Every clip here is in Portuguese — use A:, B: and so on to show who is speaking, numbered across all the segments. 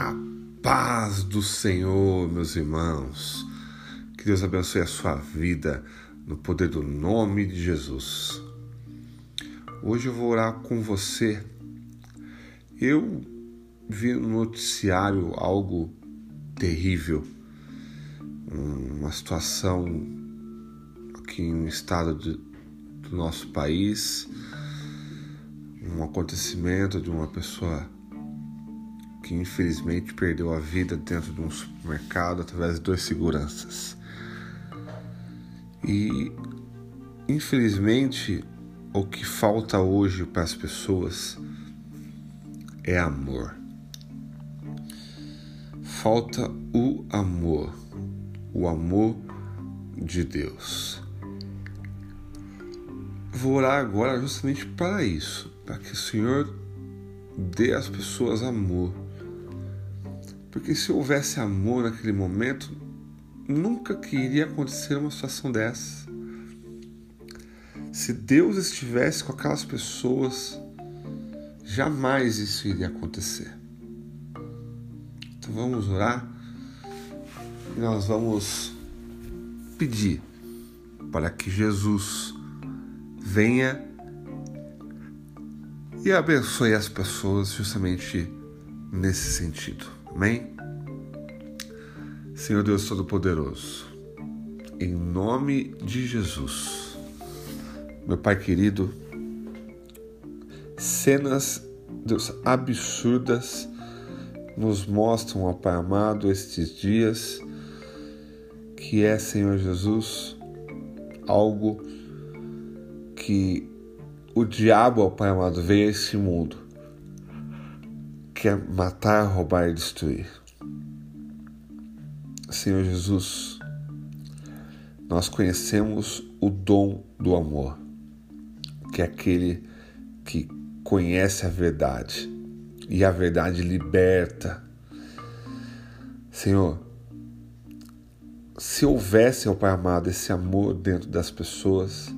A: A paz do Senhor, meus irmãos. Que Deus abençoe a sua vida no poder do nome de Jesus. Hoje eu vou orar com você. Eu vi no noticiário algo terrível, uma situação aqui no estado de, do nosso país, um acontecimento de uma pessoa que infelizmente perdeu a vida dentro de um supermercado através de dois seguranças. E infelizmente o que falta hoje para as pessoas é amor. Falta o amor, o amor de Deus. Vou orar agora justamente para isso, para que o Senhor dê às pessoas amor porque se houvesse amor naquele momento, nunca que iria acontecer uma situação dessa. Se Deus estivesse com aquelas pessoas, jamais isso iria acontecer. Então vamos orar e nós vamos pedir para que Jesus venha e abençoe as pessoas justamente nesse sentido. Amém? Senhor Deus Todo-Poderoso, em nome de Jesus, meu Pai querido, cenas Deus, absurdas nos mostram, ó Pai amado, estes dias, que é, Senhor Jesus, algo que o diabo, ó Pai amado, veio a esse mundo quer matar, roubar e destruir. Senhor Jesus, nós conhecemos o dom do amor, que é aquele que conhece a verdade e a verdade liberta. Senhor, se houvesse, ó Pai amado, esse amor dentro das pessoas,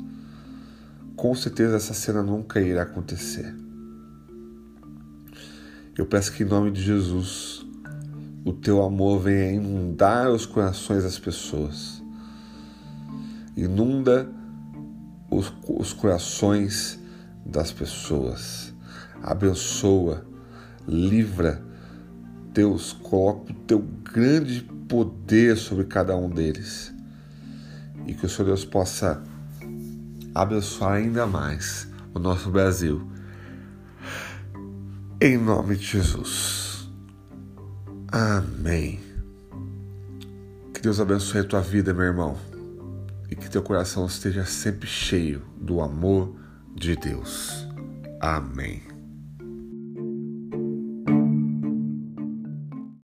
A: com certeza essa cena nunca irá acontecer. Eu peço que em nome de Jesus o teu amor venha inundar os corações das pessoas. Inunda os, os corações das pessoas. Abençoa, livra. Deus, coloca o teu grande poder sobre cada um deles. E que o Senhor Deus possa abençoar ainda mais o nosso Brasil em nome de Jesus. Amém. Que Deus abençoe a tua vida, meu irmão, e que teu coração esteja sempre cheio do amor de Deus. Amém.